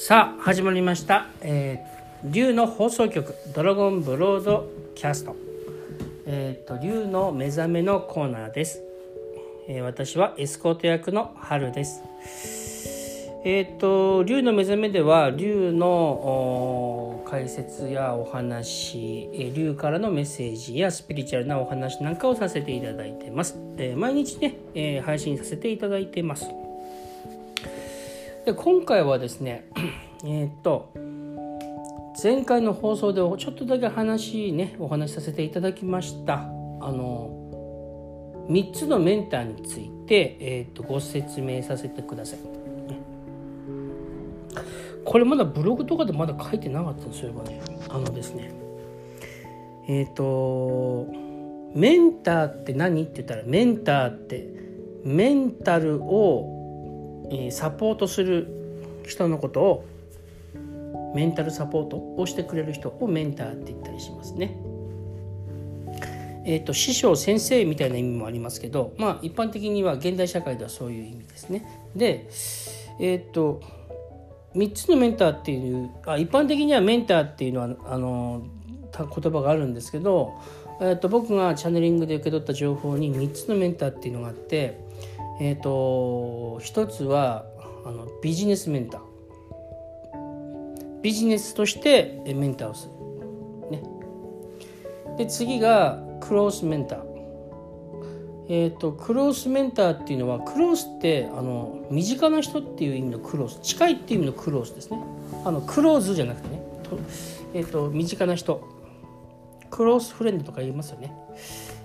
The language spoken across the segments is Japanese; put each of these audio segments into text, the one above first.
さあ始まりました、えー、竜の放送局ドラゴンブロードキャスト。えっ、と竜の目覚めのコーナーです、えー私はエスコート役の春です。えっ、と竜の目覚めでは竜のお解説やお話、えー竜からのメッセージやスピリチュアルなお話なんかをさせていただいてます、えー毎日ね、えー配信させていただいてます。で今回はですね えーっと前回の放送でちょっとだけ話ねお話しさせていただきました。あの3つのメンターについて、えーっとご説明させてください、これまだブログとかでまだ書いてなかったんですよね。あのですねえーっとメンターって何？って言ったらメンターってメンタルをサポートする人のことをメンタルサポートをしてくれる人をメンターって言ったりしますね。えー、と師匠先生みたいな意味もありますけど、まあ、一般的には現代社会ではそういう意味ですね。で、えっ、と3つのメンターっていうあ一般的にはメンターっていうのはあの言葉があるんですけど、えー、と僕がチャネリングで受け取った情報に3つのメンターっていうのがあってえー、と一つはあのビジネスメンター。ビジネスとしてメンターをする、ね、で次がクロースメンター。えー、とクロースメンターっていうのはクロースってあの身近な人っていう意味のクロース。近いっていう意味のクロースですね。あのクローズじゃなくてね。と,、えー、と身近な人。クロースフレンドとか言いますよね。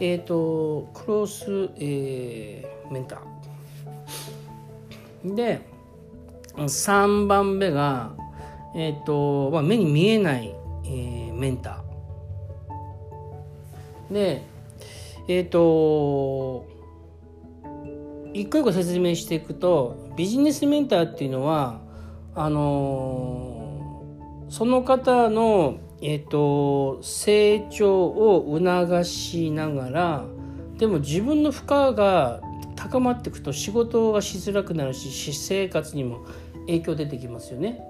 えっ、とクロス、えーメンター。で3番目が、えーとまあ、目に見えない、えーメンター。でえっ、と一個一個説明していくとビジネスメンターっていうのはあのーその方の、えー、と成長を促しながらでも自分の負荷が高まっていくと仕事がしづらくなるし私生活にも影響出てきますよね。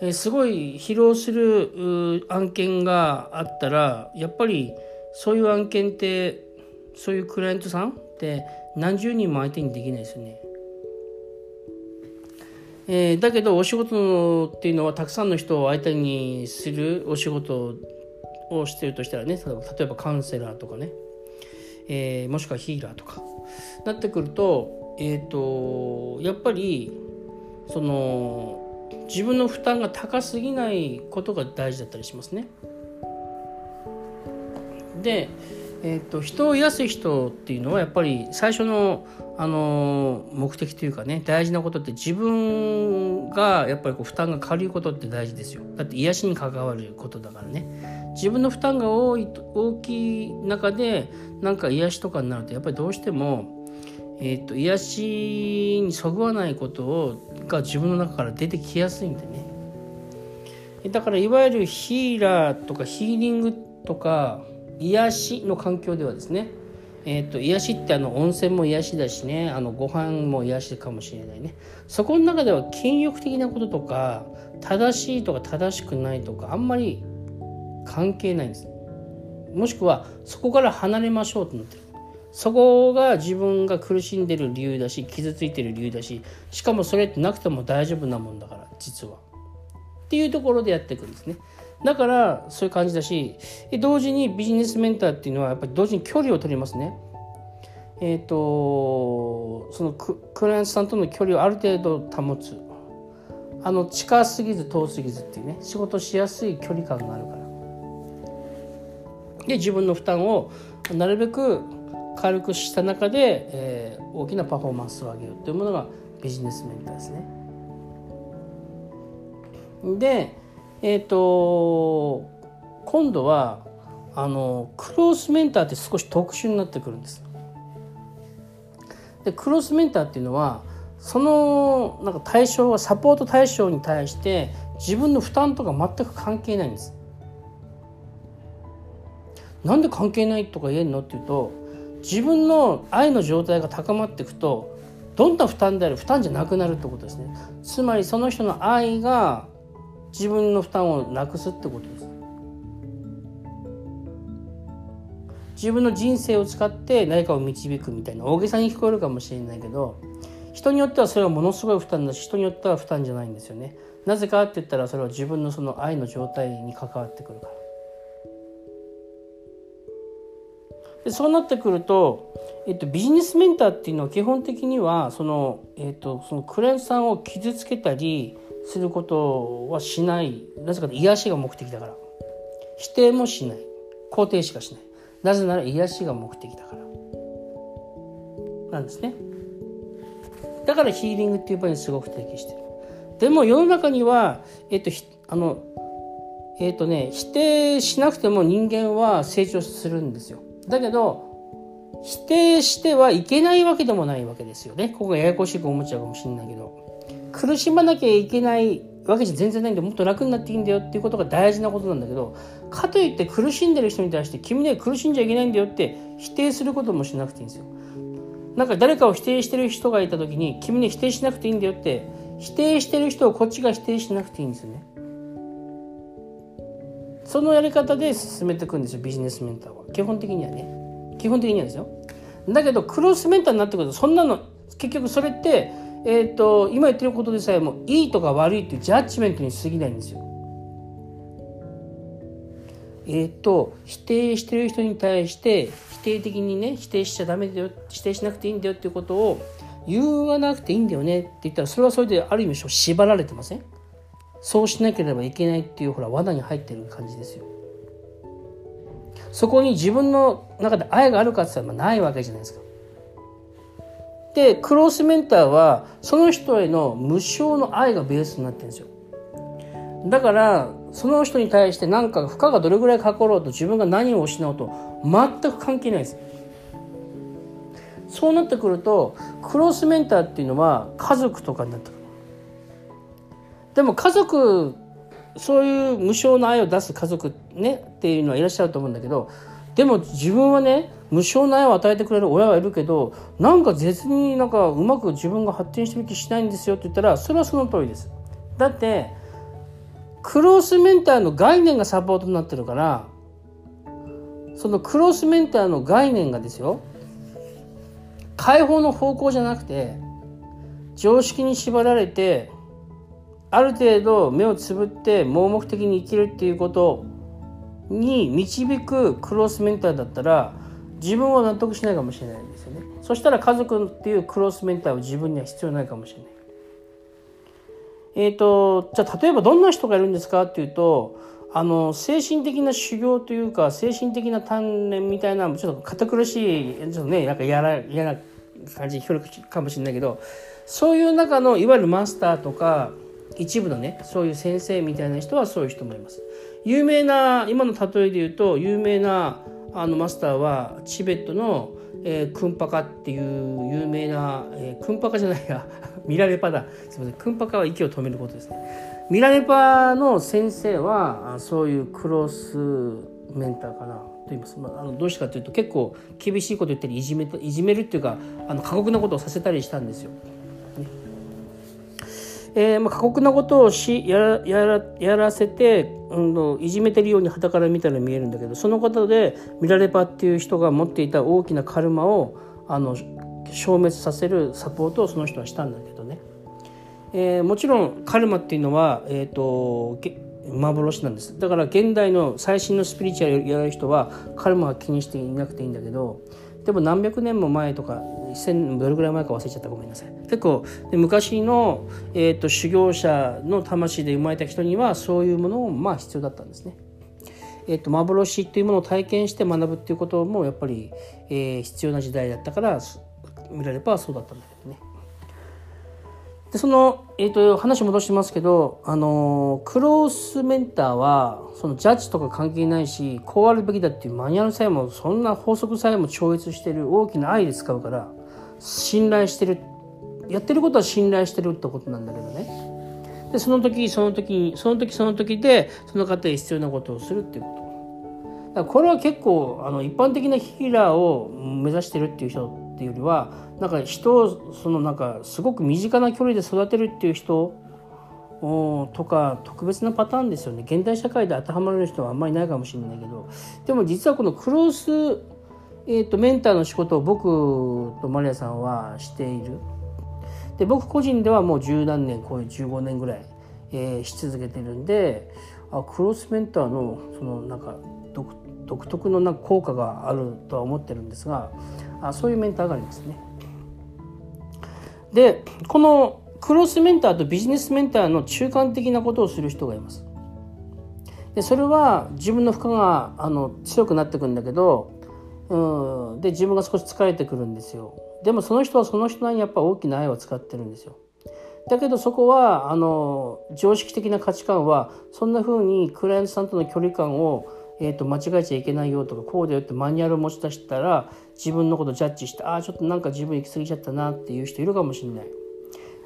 えーすごい疲労する案件があったらやっぱりそういう案件ってそういうクライアントさんって何十人も相手にできないですよね。えーだけどお仕事っていうのはたくさんの人を相手にするお仕事をしてるとしたらね例えばカウンセラーとかね、えーもしくはヒーラーとかなってくると,、えー、とやっぱりその自分の負担が高すぎないことが大事だったりしますね。で、えー、と人を癒す人っていうのはやっぱり最初の、あのー目的というかね大事なことって自分がやっぱりこう負担が軽いことって大事ですよ。だって癒しに関わることだからね。自分の負担が多い大きい中でなんか癒しとかになるとやっぱりどうしても、えー、と癒しにそぐわないことをが自分の中から出てきやすいんでね。だからいわゆるヒーラーとかヒーリングとか癒しの環境ではですね、えー、と癒しってあの温泉も癒しだしねあのご飯も癒しかもしれないね。そこの中では禁欲的なこととか正しいとか正しくないとかあんまり関係ないんです。もしくはそこから離れましょうとなってる。そこが自分が苦しんでる理由だし傷ついてる理由だししかもそれってなくても大丈夫なもんだから実は。っていうところでやっていくんですね。だからそういう感じだし同時にビジネスメンターっていうのはやっぱり同時に距離を取りますね。えっ、とそのククライアントさんとの距離をある程度保つ。あの近すぎず遠すぎずっていうね。仕事しやすい距離感があるから。で自分の負担をなるべく軽くした中で、えー大きなパフォーマンスを上げようというものがビジネスメンターですね。でえっ、と今度はあのクロスメンターって少し特殊になってくるんです。でクロスメンターっていうのはそのなんか対象はサポート対象に対して自分の負担とか全く関係ないんです。なんで関係ないとか言えるのっていうと自分の愛の状態が高まっていくとどんな負担である負担じゃなくなるってことですねつまりその人の愛が自分の負担をなくすってことです。自分の人生を使って何かを導くみたいな大げさに聞こえるかもしれないけど人によってはそれはものすごい負担だし人によっては負担じゃないんですよね。なぜかって言ったらそれは自分のその愛の状態に関わってくるから。でそうなってくると、えっと、ビジネスメンターっていうのは基本的にはその,、えっと、そのクライアントさんを傷つけたりすることはしない。なぜかと癒しが目的だから。否定もしない。肯定しかしない。なぜなら癒しが目的だから。なんですね。だからヒーリングっていう場にすごく適してる。でも世の中にはえっとあのえっとね否定しなくても人間は成長するんですよ。だけど否定してはいけないわけでもないわけですよね。ここがややこしく思っちゃうかもしれないけど。苦しまなきゃいけないわけじゃ全然ないんでもっと楽になっていいんだよっていうことが大事なことなんだけどかといって苦しんでる人に対して君ね苦しんじゃいけないんだよって否定することもしなくていいんですよなんか誰かを否定してる人がいた時に君ね否定しなくていいんだよって否定してる人をこっちが否定しなくていいんですよね。そのやり方で進めていくんですよビジネスメンターは。基本的にはね。基本的にはですよ。だけどクロスメンターになってくるとそんなの結局それってえーと、今言ってることでさえもいいとか悪いっていうジャッジメントに過ぎないんですよ。えっ、ー、と否定してる人に対して否定的にね否定しちゃダメだよ否定しなくていいんだよっていうことを言わなくていいんだよねって言ったらそれはそれである意味縛られてません？そうしなければいけないっていうほら罠に入ってる感じですよ。そこに自分の中で愛があるかって言ったらないわけじゃないですか。でクロスメンターはその人への無償の愛がベースになってるんですよ。だからその人に対して何か負荷がどれぐらいかかろうと自分が何を失うと全く関係ないです。そうなってくるとクロスメンターっていうのは家族とかになってくる。でも家族そういう無償の愛を出す家族ねっていうのはいらっしゃると思うんだけどでも自分はね無償の愛を与えてくれる親はいるけどなんか絶になんかうまく自分が発展してる気しないんですよって言ったらそれはその通りです。だってクロスメンターの概念がサポートになってるからそのクロスメンターの概念がですよ解放の方向じゃなくて常識に縛られてある程度目をつぶって盲目的に生きるっていうことに導くクロスメンターだったら自分は納得しないかもしれないんですよねそしたら家族っていうクロスメンターは自分には必要ないかもしれないえっ、ー、とじゃあ例えばどんな人がいるんですかっていうとあの精神的な修行というか精神的な鍛錬みたいなちょっと堅苦しいちょっとねなんか嫌な嫌な感じに聞こえるかもしれないけどそういう中のいわゆるマスターとか一部のねそういう先生みたいな人はそういう人もいます。有名な今の例えで言うと有名なあのマスターはチベットの、えー、クンパカっていう有名な、えー、クンパカじゃないや ミラレパだ。すみません。クンパカは息を止めることですね。ミラレパの先生はそういうクロスメンターかな。と言います、まあ、あのどうしてかというと結構厳しいこと言ったりいじめいじめるっていうかあの過酷なことをさせたりしたんですよ。えーまあ、過酷なことをしやらやらせて、うん、いじめてるように傍から見たら見えるんだけどそのことでミラレパっていう人が持っていた大きなカルマをあの消滅させるサポートをその人はしたんだけどね、えー、もちろんカルマっていうのは、えーと、幻なんです。だから現代の最新のスピリチュアルやる人はカルマは気にしていなくていいんだけどでも何百年も前とか1000どれぐらい前か忘れちゃったごめんなさい結構昔の、えーと、修行者の魂で生まれた人にはそういうものもまあ必要だったんですね。えーと、幻というものを体験して学ぶっていうこともやっぱり、えー、必要な時代だったから見られればそうだったんだけどね。でその、えーと、話戻してますけど、あのクロースメンターはそのジャッジとか関係ないしこうあるべきだっていうマニュアルさえもそんな法則さえも超越してる大きな愛で使うから信頼してるやってることは信頼してるってことなんだけどね。でその時その時その時その時でその方へ必要なことをするっていうこと。だからこれは結構あの一般的なヒーラーを目指してるっていう人っていうよりはなんか人をそのなんかすごく身近な距離で育てるっていう人とか特別なパターンですよね。現代社会で当てはまる人はあんまりないかもしれないけど。でも実はこのクロス、えーと、メンターの仕事を僕とマリアさんはしている。で僕個人ではもう十何年こういう15年ぐらい、えー、し続けてるんであクロスメンターのそのなんか独特のなんか効果があるとは思ってるんですがあそういうメンターがありますね。でこのクロスメンターとビジネスメンターの中間的なことをする人がいます。でそれは自分の負荷があの強くなってくるんだけど、うん、で自分が少し疲れてくるんですよ。でもその人はその人なりにやっぱ大きな愛を使ってるんですよ。だけどそこはあの常識的な価値観はそんな風にクライアントさんとの距離感を、えーと、間違えちゃいけないよとかこうだよってマニュアルを持ち出したら自分のことジャッジしてああちょっとなんか自分行き過ぎちゃったなっていう人いるかもしれない。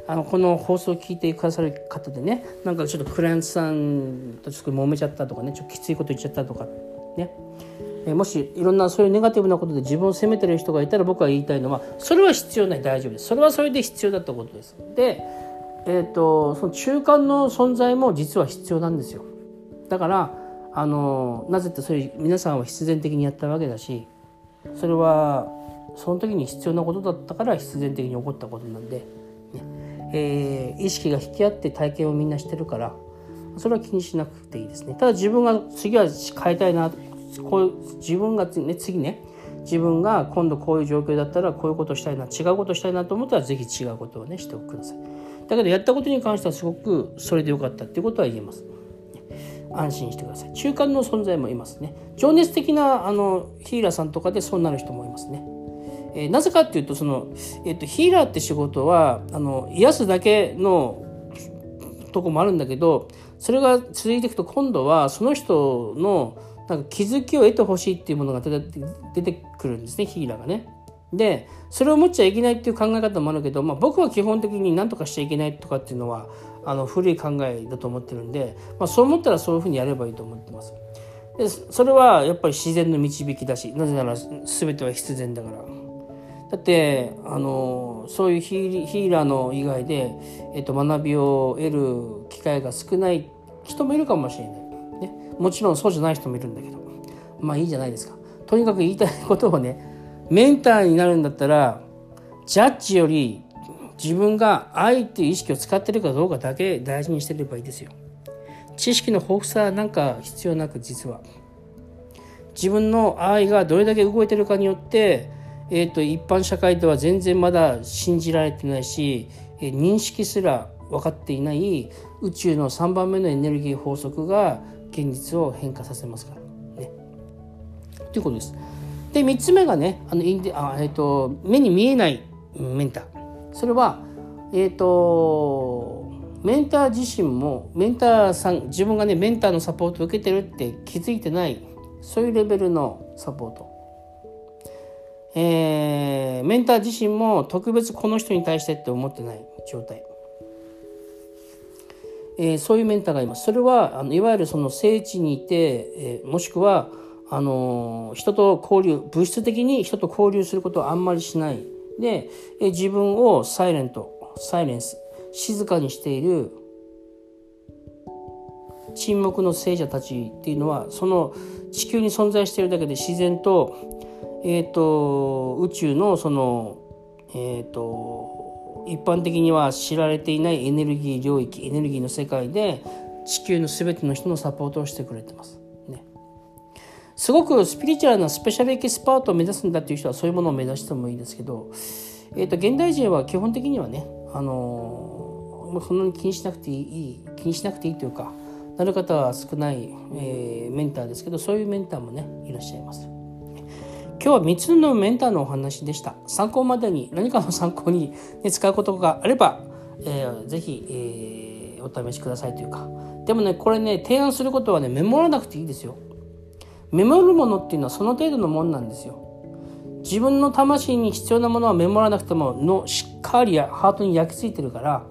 あのこの放送を聞いてくださる方でねなんかちょっとクライアントさんとちょっと揉めちゃったとかねちょっときついこと言っちゃったとかね。えもしいろんなそういうネガティブなことで自分を責めてる人がいたら僕は言いたいのはそれは必要ない大丈夫です。それはそれで必要だったことです。で、えーと、その中間の存在も実は必要なんですよ。だからあのなぜってそれ皆さんは必然的にやったわけだしそれはその時に必要なことだったから必然的に起こったことなんで。えー、意識が引き合って体験をみんなしてるからそれは気にしなくていいですね。ただ自分が次は変えたいなこう自分が、ね、次ね自分が今度こういう状況だったらこういうことしたいな違うことしたいなと思ったら是非違うことをねしておください。だけどやったことに関してはすごくそれでよかったっていうことは言えます。安心してください。中間の存在もいますね。情熱的なあのヒーラーさんとかでそうなる人もいますね。えー、なぜかっていうとその、えーと、ヒーラーって仕事はあの癒すだけのとこもあるんだけどそれが続いていくと今度はその人のなんか気づきを得てほしいっていうものが出て出てくるんですねヒーラーがね。でそれを持っちゃいけないっていう考え方もあるけど、まあ、僕は基本的に何とかしちゃいけないとかっていうのはあの古い考えだと思ってるんで、まあ、そう思ったらそういうふうにやればいいと思ってます。でそれはやっぱり自然の導きだしなぜなら全ては必然だから。だってあのそういうヒーラーの以外で、えっと、学びを得る機会が少ない人もいるかもしれない、ね、もちろんそうじゃない人もいるんだけどまあいいじゃないですかとにかく言いたいことをねメンターになるんだったらジャッジより自分が愛っていう意識を使ってるかどうかだけ大事にしてればいいですよ知識の豊富さなんか必要なく実は自分の愛がどれだけ動いてるかによってえーと、一般社会では全然まだ信じられてないし、認識すら分かっていない宇宙の3番目のエネルギー法則が現実を変化させますからね。ということです。で3つ目がねあのインデあ、えーと、目に見えないメンター。それは、えーとメンター自身もメンターさん自分がねメンターのサポートを受けてるって気づいてないそういうレベルのサポート。えー、メンター自身も特別この人に対してって思ってない状態、えー、そういうメンターがいます。それはあのいわゆるその聖地にいて、えー、もしくはあの人と交流物質的に人と交流することをあんまりしない。で、え自分をサイレントサイレンス静かにしている沈黙の聖者たちっていうのはその地球に存在しているだけで自然とえーと、宇宙のその、えーと、一般的には知られていないエネルギー領域エネルギーの世界で地球の全ての人のサポートをしてくれてます。すごくスピリチュアルなスペシャルエキスパートを目指すんだっていう人はそういうものを目指してもいいですけど、えーと、現代人は基本的にはね、あのー、そんなに気にしなくていい気にしなくていいというかなる方は少ない、えー、メンターですけどそういうメンターもねいらっしゃいます。今日は3つのメンターのお話でした。参考までに何かの参考に、ね、使うことがあれば、えー、ぜひ、えー、お試しくださいというか。でもね、これね、提案することはね、メモらなくていいですよ。メモるものっていうのはその程度のもんなんですよ。自分の魂に必要なものはメモらなくてものしっかりハートに焼き付いてるから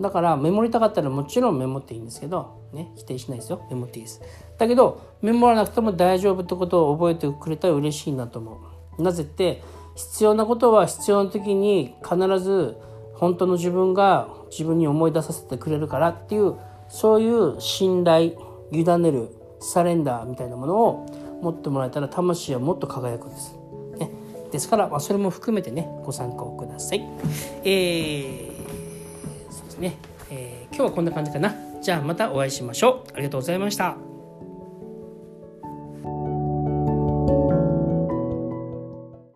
だからメモりたかったらもちろんメモっていいんですけど、ね、否定しないですよ。メモっていいです。だけどメモらなくても大丈夫ってことを覚えてくれたら嬉しいなと思う。なぜって必要なことは必要な時に必ず本当の自分が自分に思い出させてくれるからっていうそういう信頼委ねるサレンダーみたいなものを持ってもらえたら魂はもっと輝くんです。ね、ですから、まあ、それも含めてねご参考ください。えー、そうですね、えー、今日はこんな感じかな。じゃあまたお会いしましょう。ありがとうございました。